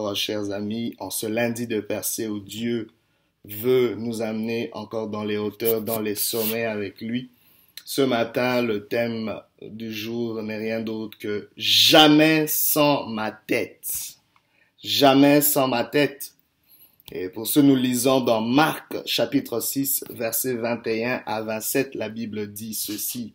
encore, chers amis, en ce lundi de percée où Dieu veut nous amener encore dans les hauteurs, dans les sommets avec lui. Ce matin, le thème du jour n'est rien d'autre que jamais sans ma tête. Jamais sans ma tête. Et pour ce, nous lisons dans Marc chapitre 6, versets 21 à 27, la Bible dit ceci.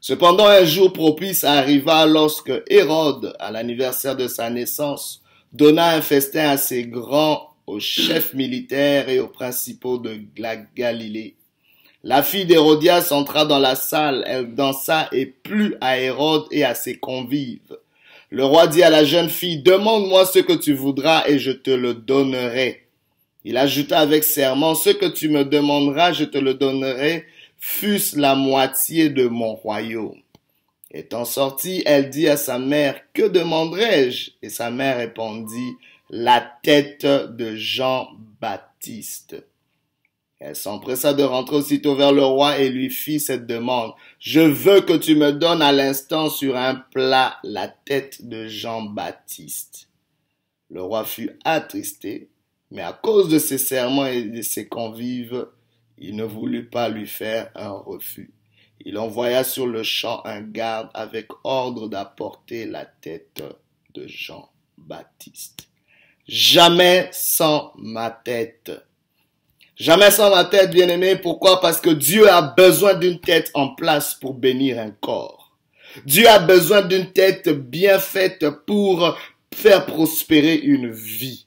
Cependant, un jour propice arriva lorsque Hérode, à l'anniversaire de sa naissance, donna un festin assez grand aux chefs militaires et aux principaux de la Galilée. La fille d'Hérodias entra dans la salle, elle dansa et plut à Hérode et à ses convives. Le roi dit à la jeune fille, demande-moi ce que tu voudras et je te le donnerai. Il ajouta avec serment, ce que tu me demanderas, je te le donnerai, fût-ce la moitié de mon royaume. Étant sortie, elle dit à sa mère, Que demanderai-je Et sa mère répondit, La tête de Jean-Baptiste. Elle s'empressa de rentrer aussitôt vers le roi et lui fit cette demande. Je veux que tu me donnes à l'instant sur un plat la tête de Jean-Baptiste. Le roi fut attristé, mais à cause de ses serments et de ses convives, il ne voulut pas lui faire un refus. Il envoya sur le champ un garde avec ordre d'apporter la tête de Jean-Baptiste. Jamais sans ma tête. Jamais sans ma tête, bien-aimé. Pourquoi? Parce que Dieu a besoin d'une tête en place pour bénir un corps. Dieu a besoin d'une tête bien faite pour faire prospérer une vie.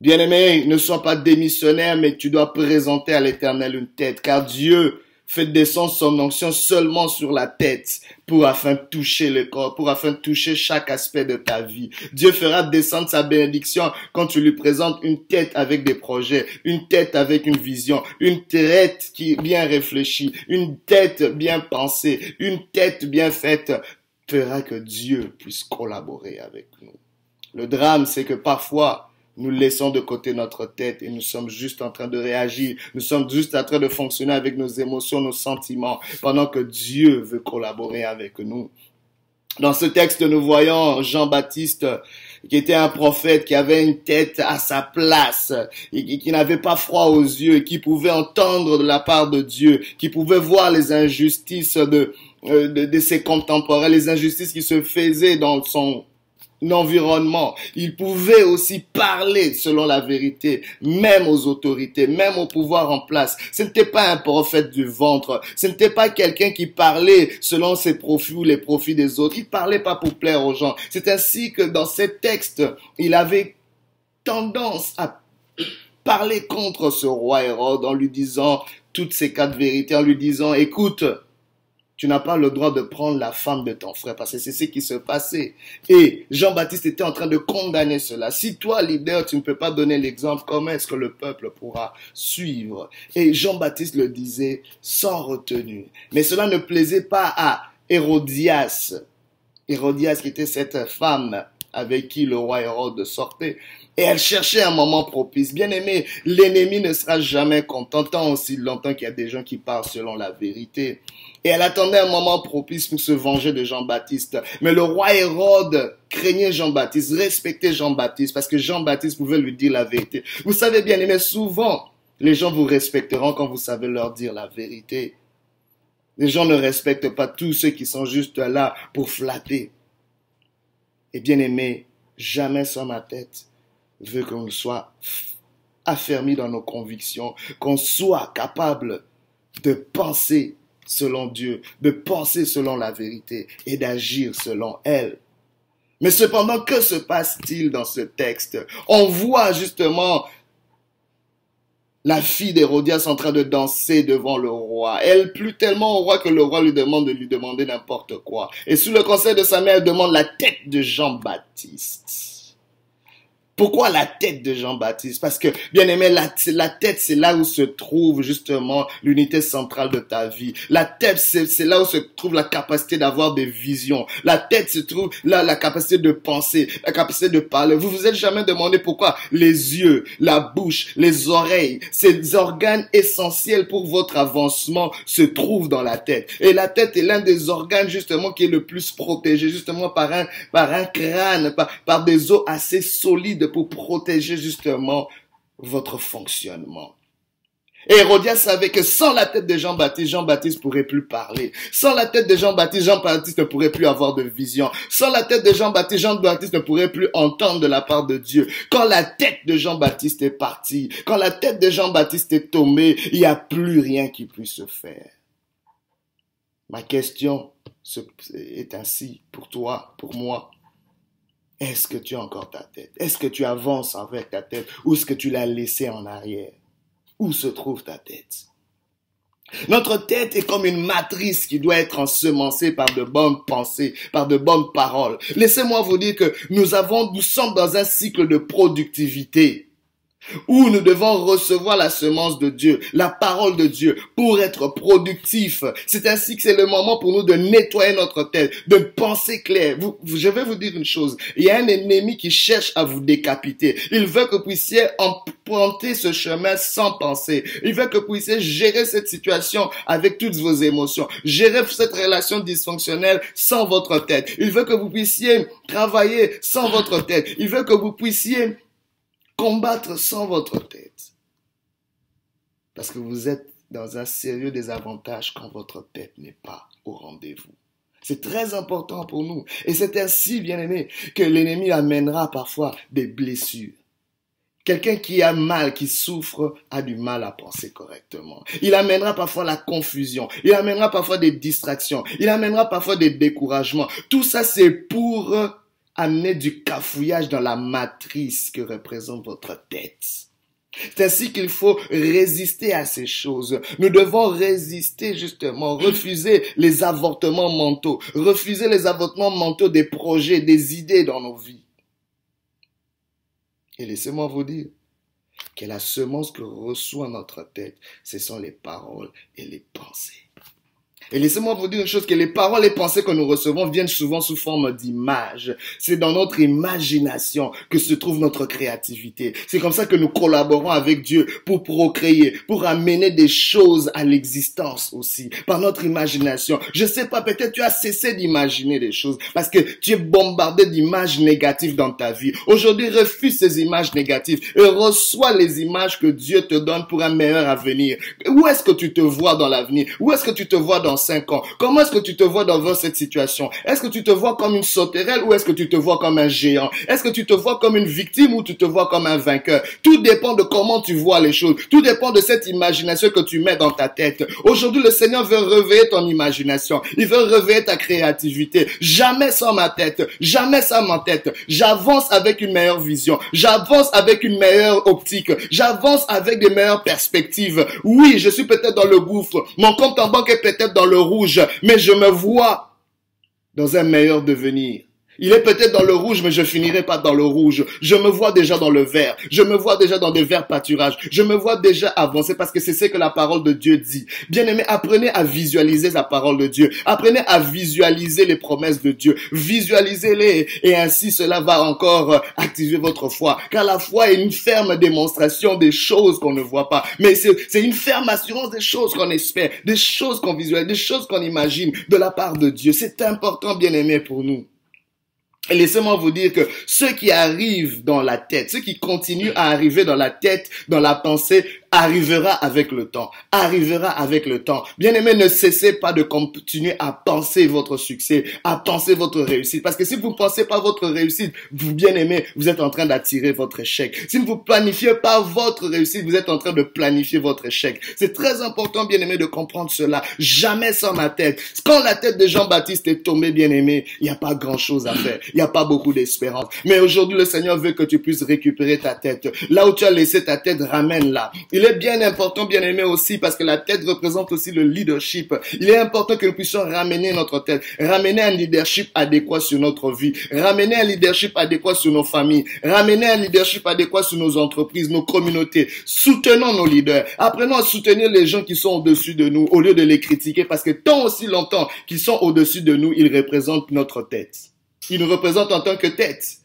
Bien-aimé, ne sois pas démissionnaire, mais tu dois présenter à l'éternel une tête, car Dieu fait descendre son onction seulement sur la tête pour afin toucher le corps, pour afin toucher chaque aspect de ta vie. Dieu fera descendre sa bénédiction quand tu lui présentes une tête avec des projets, une tête avec une vision, une tête qui est bien réfléchie, une tête bien pensée, une tête bien faite fera que Dieu puisse collaborer avec nous. Le drame, c'est que parfois, nous laissons de côté notre tête et nous sommes juste en train de réagir. Nous sommes juste en train de fonctionner avec nos émotions, nos sentiments, pendant que Dieu veut collaborer avec nous. Dans ce texte, nous voyons Jean-Baptiste qui était un prophète, qui avait une tête à sa place, et qui, n'avait pas froid aux yeux, qui pouvait entendre de la part de Dieu, qui pouvait voir les injustices de, euh, de, de ses contemporains, les injustices qui se faisaient dans son environnement. Il pouvait aussi parler selon la vérité, même aux autorités, même au pouvoir en place. Ce n'était pas un prophète du ventre. Ce n'était pas quelqu'un qui parlait selon ses profits ou les profits des autres. Il parlait pas pour plaire aux gens. C'est ainsi que dans ces textes, il avait tendance à parler contre ce roi Hérode en lui disant toutes ces quatre vérités, en lui disant, écoute, tu n'as pas le droit de prendre la femme de ton frère parce que c'est ce qui se passait. Et Jean-Baptiste était en train de condamner cela. Si toi, leader, tu ne peux pas donner l'exemple, comment est-ce que le peuple pourra suivre? Et Jean-Baptiste le disait sans retenue. Mais cela ne plaisait pas à Hérodias. Hérodias qui était cette femme avec qui le roi Hérode sortait. Et elle cherchait un moment propice. Bien aimé, l'ennemi ne sera jamais content tant aussi longtemps qu'il y a des gens qui parlent selon la vérité. Et elle attendait un moment propice pour se venger de Jean-Baptiste. Mais le roi Hérode craignait Jean-Baptiste, respectait Jean-Baptiste, parce que Jean-Baptiste pouvait lui dire la vérité. Vous savez bien, mais souvent, les gens vous respecteront quand vous savez leur dire la vérité. Les gens ne respectent pas tous ceux qui sont juste là pour flatter. Et bien aimé, jamais sur ma tête veut qu'on soit affermi dans nos convictions, qu'on soit capable de penser selon Dieu, de penser selon la vérité et d'agir selon elle. Mais cependant, que se passe-t-il dans ce texte? On voit justement la fille d'Hérodias en train de danser devant le roi. Elle plut tellement au roi que le roi lui demande de lui demander n'importe quoi. Et sous le conseil de sa mère, elle demande la tête de Jean-Baptiste. Pourquoi la tête de Jean-Baptiste? Parce que, bien aimé, la, tête, c'est là où se trouve justement l'unité centrale de ta vie. La tête, c'est là où se trouve la capacité d'avoir des visions. La tête se trouve là, la capacité de penser, la capacité de parler. Vous vous êtes jamais demandé pourquoi les yeux, la bouche, les oreilles, ces organes essentiels pour votre avancement se trouvent dans la tête. Et la tête est l'un des organes justement qui est le plus protégé justement par un, par un crâne, par, par des os assez solides pour protéger justement votre fonctionnement. Et savait que sans la tête de Jean-Baptiste, Jean-Baptiste pourrait plus parler. Sans la tête de Jean-Baptiste, Jean-Baptiste ne pourrait plus avoir de vision. Sans la tête de Jean-Baptiste, Jean-Baptiste ne pourrait plus entendre de la part de Dieu. Quand la tête de Jean-Baptiste est partie, quand la tête de Jean-Baptiste est tombée, il n'y a plus rien qui puisse se faire. Ma question est ainsi pour toi, pour moi. Est-ce que tu as encore ta tête? Est-ce que tu avances avec ta tête? Ou est-ce que tu l'as laissée en arrière? Où se trouve ta tête? Notre tête est comme une matrice qui doit être ensemencée par de bonnes pensées, par de bonnes paroles. Laissez-moi vous dire que nous avons, nous sommes dans un cycle de productivité où nous devons recevoir la semence de Dieu, la parole de Dieu, pour être productif. C'est ainsi que c'est le moment pour nous de nettoyer notre tête, de penser clair. je vais vous dire une chose. Il y a un ennemi qui cherche à vous décapiter. Il veut que vous puissiez emprunter ce chemin sans penser. Il veut que vous puissiez gérer cette situation avec toutes vos émotions. Gérer cette relation dysfonctionnelle sans votre tête. Il veut que vous puissiez travailler sans votre tête. Il veut que vous puissiez combattre sans votre tête. Parce que vous êtes dans un sérieux désavantage quand votre tête n'est pas au rendez-vous. C'est très important pour nous. Et c'est ainsi, bien aimé, que l'ennemi amènera parfois des blessures. Quelqu'un qui a mal, qui souffre, a du mal à penser correctement. Il amènera parfois la confusion. Il amènera parfois des distractions. Il amènera parfois des découragements. Tout ça, c'est pour amener du cafouillage dans la matrice que représente votre tête. C'est ainsi qu'il faut résister à ces choses. Nous devons résister justement, refuser les avortements mentaux, refuser les avortements mentaux des projets, des idées dans nos vies. Et laissez-moi vous dire que la semence que reçoit notre tête, ce sont les paroles et les pensées. Et laissez-moi vous dire une chose, que les paroles et pensées que nous recevons viennent souvent sous forme d'images. C'est dans notre imagination que se trouve notre créativité. C'est comme ça que nous collaborons avec Dieu pour procréer, pour amener des choses à l'existence aussi, par notre imagination. Je sais pas, peut-être tu as cessé d'imaginer des choses parce que tu es bombardé d'images négatives dans ta vie. Aujourd'hui, refuse ces images négatives et reçois les images que Dieu te donne pour un meilleur avenir. Où est-ce que tu te vois dans l'avenir? Où est-ce que tu te vois dans cinq. Comment est-ce que tu te vois dans cette situation? Est-ce que tu te vois comme une sauterelle ou est-ce que tu te vois comme un géant? Est-ce que tu te vois comme une victime ou tu te vois comme un vainqueur? Tout dépend de comment tu vois les choses. Tout dépend de cette imagination que tu mets dans ta tête. Aujourd'hui, le Seigneur veut réveiller ton imagination. Il veut réveiller ta créativité. Jamais sans ma tête. Jamais sans ma tête. J'avance avec une meilleure vision. J'avance avec une meilleure optique. J'avance avec des meilleures perspectives. Oui, je suis peut-être dans le gouffre. Mon compte en banque est peut-être dans le rouge, mais je me vois dans un meilleur devenir. Il est peut-être dans le rouge, mais je finirai pas dans le rouge. Je me vois déjà dans le vert. Je me vois déjà dans des verts pâturages. Je me vois déjà avancer parce que c'est ce que la parole de Dieu dit. Bien aimé, apprenez à visualiser la parole de Dieu. Apprenez à visualiser les promesses de Dieu. Visualisez-les et ainsi cela va encore activer votre foi. Car la foi est une ferme démonstration des choses qu'on ne voit pas. Mais c'est une ferme assurance des choses qu'on espère, des choses qu'on visualise, des choses qu'on imagine de la part de Dieu. C'est important, bien aimé, pour nous. Et laissez-moi vous dire que ceux qui arrivent dans la tête, ceux qui continuent à arriver dans la tête, dans la pensée, arrivera avec le temps, arrivera avec le temps. Bien aimé, ne cessez pas de continuer à penser votre succès, à penser votre réussite. Parce que si vous ne pensez pas votre réussite, vous bien aimé, vous êtes en train d'attirer votre échec. Si vous ne planifiez pas votre réussite, vous êtes en train de planifier votre échec. C'est très important, bien aimé, de comprendre cela. Jamais sans ma tête. Quand la tête de Jean-Baptiste est tombée, bien aimé, il n'y a pas grand chose à faire. Il n'y a pas beaucoup d'espérance. Mais aujourd'hui, le Seigneur veut que tu puisses récupérer ta tête. Là où tu as laissé ta tête, ramène-la Il est bien important, bien aimé aussi, parce que la tête représente aussi le leadership. Il est important que nous puissions ramener notre tête, ramener un leadership adéquat sur notre vie, ramener un leadership adéquat sur nos familles, ramener un leadership adéquat sur nos entreprises, nos communautés. Soutenons nos leaders. Apprenons à soutenir les gens qui sont au-dessus de nous au lieu de les critiquer parce que tant aussi longtemps qu'ils sont au-dessus de nous, ils représentent notre tête. Ils nous représentent en tant que tête.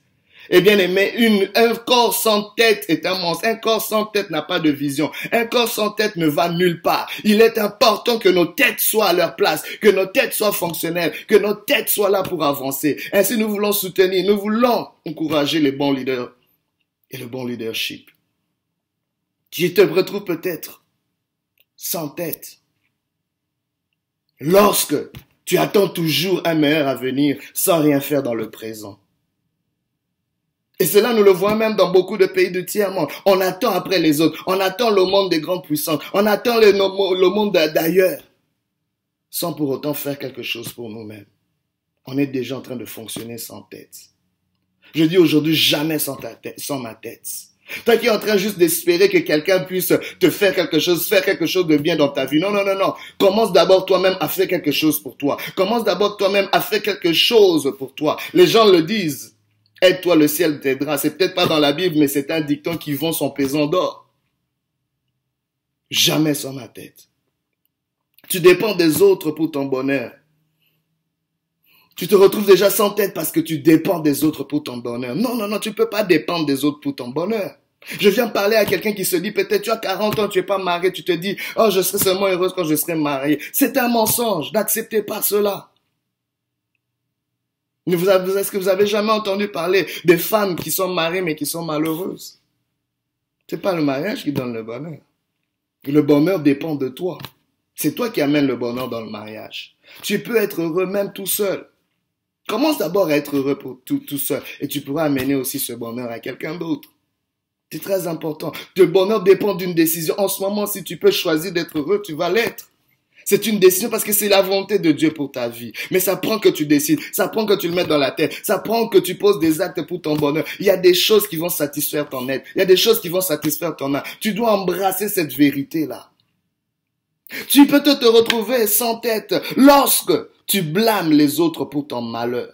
Eh bien aimé, un corps sans tête est un. Un corps sans tête n'a pas de vision. Un corps sans tête ne va nulle part. Il est important que nos têtes soient à leur place, que nos têtes soient fonctionnelles, que nos têtes soient là pour avancer. Ainsi, nous voulons soutenir, nous voulons encourager les bons leaders et le bon leadership. Tu te retrouves peut-être sans tête. Lorsque tu attends toujours un meilleur avenir sans rien faire dans le présent. Et cela, nous le voyons même dans beaucoup de pays de tiers-monde. On attend après les autres. On attend le monde des grandes puissances. On attend le, le monde d'ailleurs. Sans pour autant faire quelque chose pour nous-mêmes. On est déjà en train de fonctionner sans tête. Je dis aujourd'hui jamais sans ta tête, sans ma tête. Toi qui es en train juste d'espérer que quelqu'un puisse te faire quelque chose, faire quelque chose de bien dans ta vie. Non, non, non, non. Commence d'abord toi-même à faire quelque chose pour toi. Commence d'abord toi-même à faire quelque chose pour toi. Les gens le disent. Aide-toi, le ciel t'aidera. C'est peut-être pas dans la Bible, mais c'est un dicton qui vend son pesant d'or. Jamais sans ma tête. Tu dépends des autres pour ton bonheur. Tu te retrouves déjà sans tête parce que tu dépends des autres pour ton bonheur. Non, non, non, tu peux pas dépendre des autres pour ton bonheur. Je viens parler à quelqu'un qui se dit, peut-être tu as 40 ans, tu es pas marié, tu te dis, oh, je serai seulement heureuse quand je serai marié. C'est un mensonge. N'acceptez pas cela. Est-ce que vous avez jamais entendu parler des femmes qui sont mariées mais qui sont malheureuses? C'est pas le mariage qui donne le bonheur. Le bonheur dépend de toi. C'est toi qui amènes le bonheur dans le mariage. Tu peux être heureux même tout seul. Commence d'abord à être heureux tout seul et tu pourras amener aussi ce bonheur à quelqu'un d'autre. C'est très important. Le bonheur dépend d'une décision. En ce moment, si tu peux choisir d'être heureux, tu vas l'être. C'est une décision parce que c'est la volonté de Dieu pour ta vie. Mais ça prend que tu décides, ça prend que tu le mettes dans la tête, ça prend que tu poses des actes pour ton bonheur. Il y a des choses qui vont satisfaire ton être, il y a des choses qui vont satisfaire ton âme. Tu dois embrasser cette vérité-là. Tu peux te, retrouver sans tête lorsque tu blâmes les autres pour ton malheur.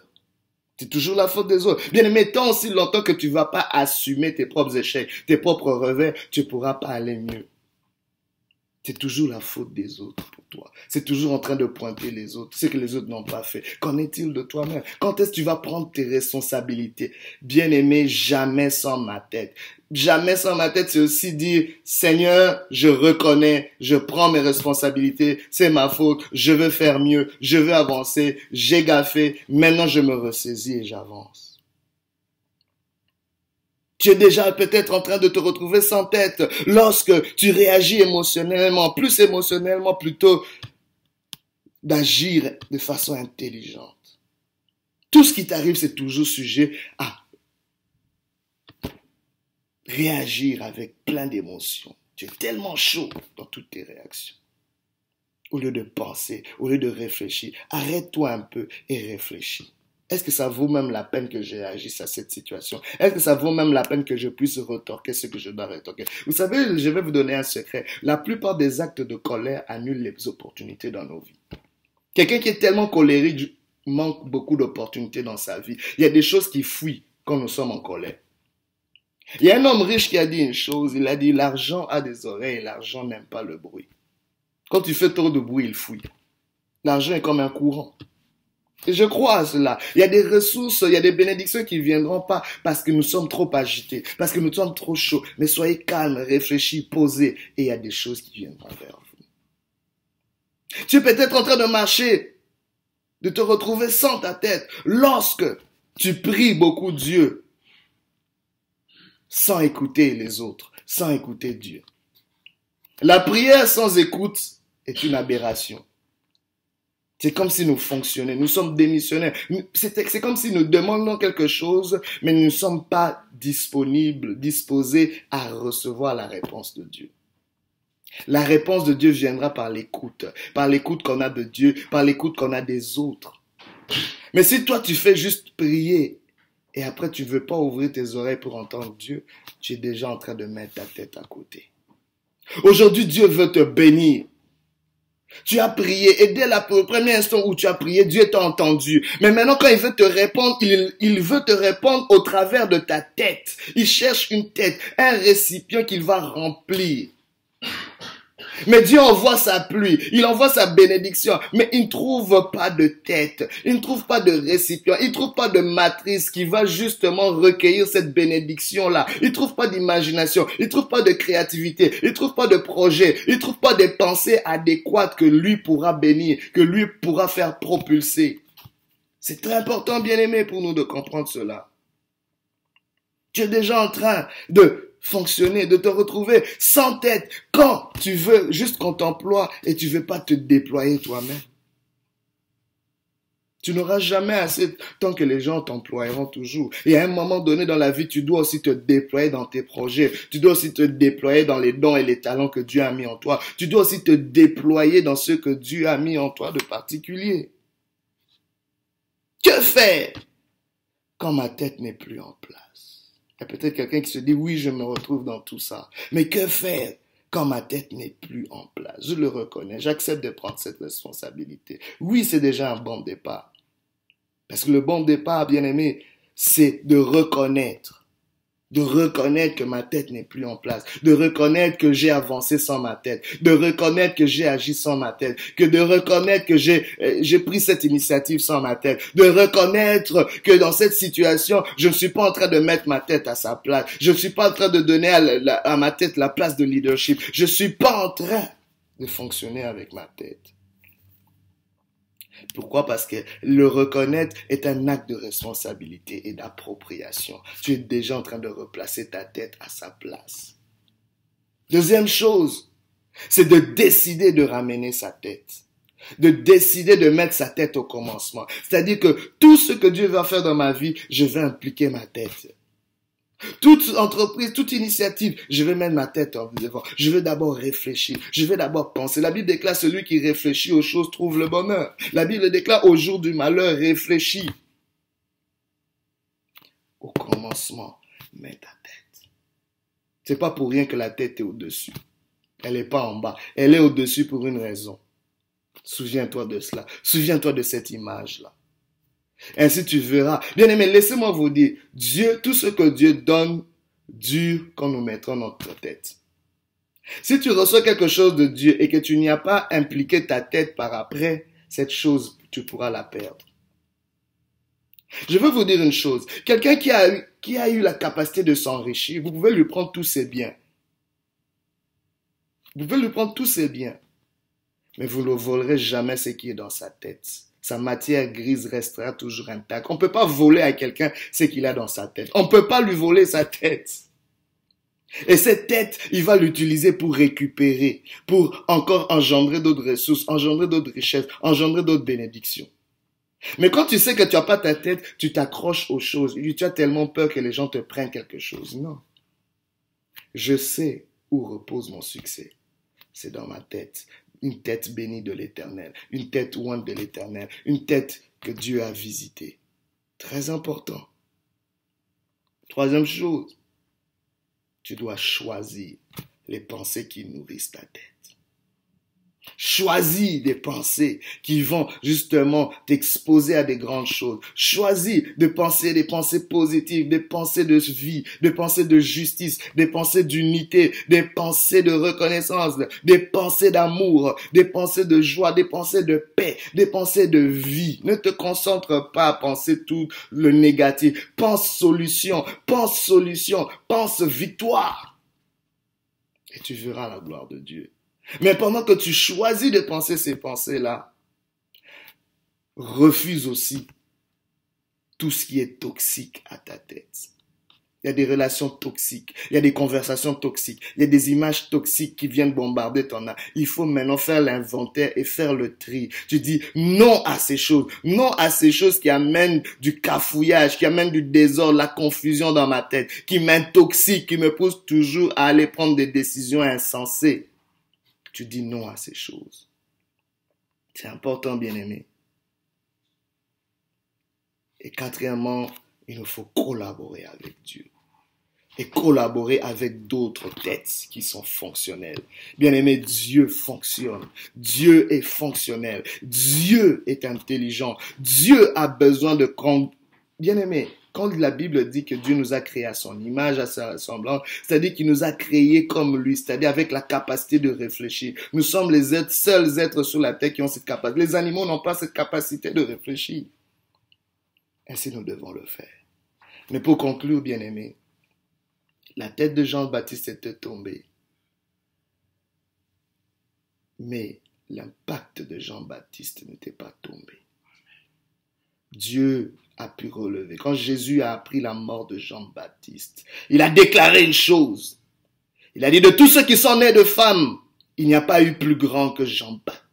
C'est toujours la faute des autres. Bien aimé, tant aussi longtemps que tu vas pas assumer tes propres échecs, tes propres revers, tu pourras pas aller mieux. C'est toujours la faute des autres pour toi. C'est toujours en train de pointer les autres, ce que les autres n'ont pas fait. Qu'en est-il de toi-même? Quand est-ce que tu vas prendre tes responsabilités? Bien aimé, jamais sans ma tête. Jamais sans ma tête, c'est aussi dire, Seigneur, je reconnais, je prends mes responsabilités, c'est ma faute, je veux faire mieux, je veux avancer, j'ai gaffé, maintenant je me ressaisis et j'avance. Tu es déjà peut-être en train de te retrouver sans tête lorsque tu réagis émotionnellement, plus émotionnellement plutôt d'agir de façon intelligente. Tout ce qui t'arrive, c'est toujours sujet à réagir avec plein d'émotions. Tu es tellement chaud dans toutes tes réactions. Au lieu de penser, au lieu de réfléchir, arrête-toi un peu et réfléchis. Est-ce que ça vaut même la peine que j'agisse à cette situation? Est-ce que ça vaut même la peine que je puisse retorquer ce que je dois retorquer? Vous savez, je vais vous donner un secret. La plupart des actes de colère annulent les opportunités dans nos vies. Quelqu'un qui est tellement colérique manque beaucoup d'opportunités dans sa vie. Il y a des choses qui fuient quand nous sommes en colère. Il y a un homme riche qui a dit une chose, il a dit l'argent a des oreilles, l'argent n'aime pas le bruit. Quand tu fais trop de bruit, il fouille. L'argent est comme un courant. Je crois à cela. Il y a des ressources, il y a des bénédictions qui ne viendront pas parce que nous sommes trop agités, parce que nous sommes trop chauds. Mais soyez calmes, réfléchis, posez, et il y a des choses qui viendront vers vous. Tu es peut-être en train de marcher, de te retrouver sans ta tête, lorsque tu pries beaucoup Dieu, sans écouter les autres, sans écouter Dieu. La prière sans écoute est une aberration. C'est comme si nous fonctionnions, nous sommes démissionnaires. C'est comme si nous demandons quelque chose, mais nous ne sommes pas disponibles, disposés à recevoir la réponse de Dieu. La réponse de Dieu viendra par l'écoute, par l'écoute qu'on a de Dieu, par l'écoute qu'on a des autres. Mais si toi tu fais juste prier et après tu veux pas ouvrir tes oreilles pour entendre Dieu, tu es déjà en train de mettre ta tête à côté. Aujourd'hui, Dieu veut te bénir. Tu as prié et dès le premier instant où tu as prié, Dieu t'a entendu. Mais maintenant quand il veut te répondre, il veut te répondre au travers de ta tête. Il cherche une tête, un récipient qu'il va remplir. Mais Dieu envoie sa pluie, il envoie sa bénédiction, mais il ne trouve pas de tête, il ne trouve pas de récipient, il ne trouve pas de matrice qui va justement recueillir cette bénédiction-là. Il ne trouve pas d'imagination, il ne trouve pas de créativité, il ne trouve pas de projet, il ne trouve pas des pensées adéquates que lui pourra bénir, que lui pourra faire propulser. C'est très important, bien aimé, pour nous de comprendre cela. Tu es déjà en train de fonctionner, de te retrouver sans tête quand tu veux juste qu'on t'emploie et tu veux pas te déployer toi-même. Tu n'auras jamais assez tant que les gens t'emploieront toujours. Et à un moment donné dans la vie, tu dois aussi te déployer dans tes projets. Tu dois aussi te déployer dans les dons et les talents que Dieu a mis en toi. Tu dois aussi te déployer dans ce que Dieu a mis en toi de particulier. Que faire quand ma tête n'est plus en place? Il y a peut-être quelqu'un qui se dit, oui, je me retrouve dans tout ça. Mais que faire quand ma tête n'est plus en place? Je le reconnais, j'accepte de prendre cette responsabilité. Oui, c'est déjà un bon départ. Parce que le bon départ, bien aimé, c'est de reconnaître de reconnaître que ma tête n'est plus en place, de reconnaître que j'ai avancé sans ma tête, de reconnaître que j'ai agi sans ma tête, que de reconnaître que j'ai euh, j'ai pris cette initiative sans ma tête, de reconnaître que dans cette situation, je ne suis pas en train de mettre ma tête à sa place, je ne suis pas en train de donner à, à ma tête la place de leadership, je ne suis pas en train de fonctionner avec ma tête. Pourquoi? Parce que le reconnaître est un acte de responsabilité et d'appropriation. Tu es déjà en train de replacer ta tête à sa place. Deuxième chose, c'est de décider de ramener sa tête. De décider de mettre sa tête au commencement. C'est-à-dire que tout ce que Dieu va faire dans ma vie, je vais impliquer ma tête. Toute entreprise, toute initiative, je vais mettre ma tête en devant. Je vais d'abord réfléchir. Je vais d'abord penser. La Bible déclare celui qui réfléchit aux choses trouve le bonheur. La Bible déclare au jour du malheur réfléchis. Au commencement, mets ta tête. C'est pas pour rien que la tête est au-dessus. Elle n'est pas en bas. Elle est au-dessus pour une raison. Souviens-toi de cela. Souviens-toi de cette image-là. Ainsi tu verras. Bien aimé, laissez-moi vous dire, Dieu, tout ce que Dieu donne dure quand nous mettrons notre tête. Si tu reçois quelque chose de Dieu et que tu n'y as pas impliqué ta tête par après, cette chose, tu pourras la perdre. Je veux vous dire une chose. Quelqu'un qui a qui a eu la capacité de s'enrichir, vous pouvez lui prendre tous ses biens. Vous pouvez lui prendre tous ses biens. Mais vous ne volerez jamais ce qui est dans sa tête sa matière grise restera toujours intacte. On ne peut pas voler à quelqu'un ce qu'il a dans sa tête. On ne peut pas lui voler sa tête. Et cette tête, il va l'utiliser pour récupérer, pour encore engendrer d'autres ressources, engendrer d'autres richesses, engendrer d'autres bénédictions. Mais quand tu sais que tu n'as pas ta tête, tu t'accroches aux choses. Tu as tellement peur que les gens te prennent quelque chose. Non. Je sais où repose mon succès. C'est dans ma tête une tête bénie de l'Éternel, une tête ointe de l'Éternel, une tête que Dieu a visitée. Très important. Troisième chose, tu dois choisir les pensées qui nourrissent ta tête. Choisis des pensées qui vont justement t'exposer à des grandes choses. Choisis de penser des pensées positives, des pensées de vie, des pensées de justice, des pensées d'unité, des pensées de reconnaissance, des pensées d'amour, des pensées de joie, des pensées de paix, des pensées de vie. Ne te concentre pas à penser tout le négatif. Pense solution, pense solution, pense victoire. Et tu verras la gloire de Dieu. Mais pendant que tu choisis de penser ces pensées-là, refuse aussi tout ce qui est toxique à ta tête. Il y a des relations toxiques, il y a des conversations toxiques, il y a des images toxiques qui viennent bombarder ton âme. Il faut maintenant faire l'inventaire et faire le tri. Tu dis non à ces choses, non à ces choses qui amènent du cafouillage, qui amènent du désordre, la confusion dans ma tête, qui m'intoxiquent, qui me poussent toujours à aller prendre des décisions insensées tu dis non à ces choses. C'est important, bien aimé. Et quatrièmement, il nous faut collaborer avec Dieu. et collaborer avec d'autres têtes qui sont fonctionnelles. Bien aimé, Dieu fonctionne. Dieu est fonctionnel. Dieu est intelligent. Dieu a besoin de... Bien aimé, quand la Bible dit que Dieu nous a créés à son image, à sa ressemblance, c'est-à-dire qu'il nous a créés comme lui, c'est-à-dire avec la capacité de réfléchir. Nous sommes les seuls êtres sur la terre qui ont cette capacité. Les animaux n'ont pas cette capacité de réfléchir. Ainsi, nous devons le faire. Mais pour conclure, bien aimé, la tête de Jean-Baptiste était tombée. Mais l'impact de Jean-Baptiste n'était pas tombé. Dieu a pu relever. Quand Jésus a appris la mort de Jean-Baptiste, il a déclaré une chose. Il a dit de tous ceux qui sont nés de femmes, il n'y a pas eu plus grand que Jean-Baptiste.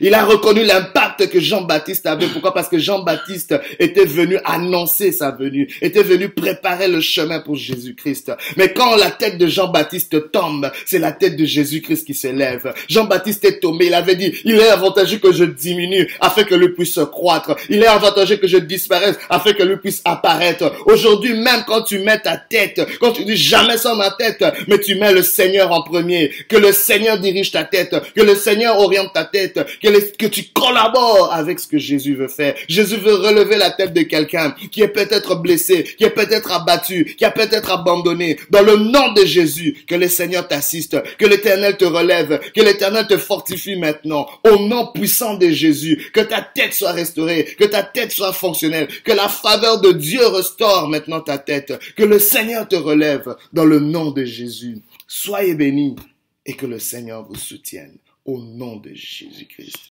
Il a reconnu l'impact que Jean-Baptiste avait. Pourquoi? Parce que Jean-Baptiste était venu annoncer sa venue, était venu préparer le chemin pour Jésus-Christ. Mais quand la tête de Jean-Baptiste tombe, c'est la tête de Jésus-Christ qui s'élève. Jean-Baptiste est tombé, il avait dit, il est avantageux que je diminue afin que lui puisse croître. Il est avantageux que je disparaisse afin que lui puisse apparaître. Aujourd'hui, même quand tu mets ta tête, quand tu dis jamais sans ma tête, mais tu mets le Seigneur en premier, que le Seigneur dirige ta tête, que le Seigneur oriente ta tête, tu collabores avec ce que Jésus veut faire. Jésus veut relever la tête de quelqu'un qui est peut-être blessé, qui est peut-être abattu, qui a peut-être abandonné. Dans le nom de Jésus, que le Seigneur t'assiste, que l'Éternel te relève, que l'Éternel te fortifie maintenant. Au nom puissant de Jésus, que ta tête soit restaurée, que ta tête soit fonctionnelle, que la faveur de Dieu restaure maintenant ta tête, que le Seigneur te relève dans le nom de Jésus. Soyez bénis et que le Seigneur vous soutienne au nom de Jésus-Christ.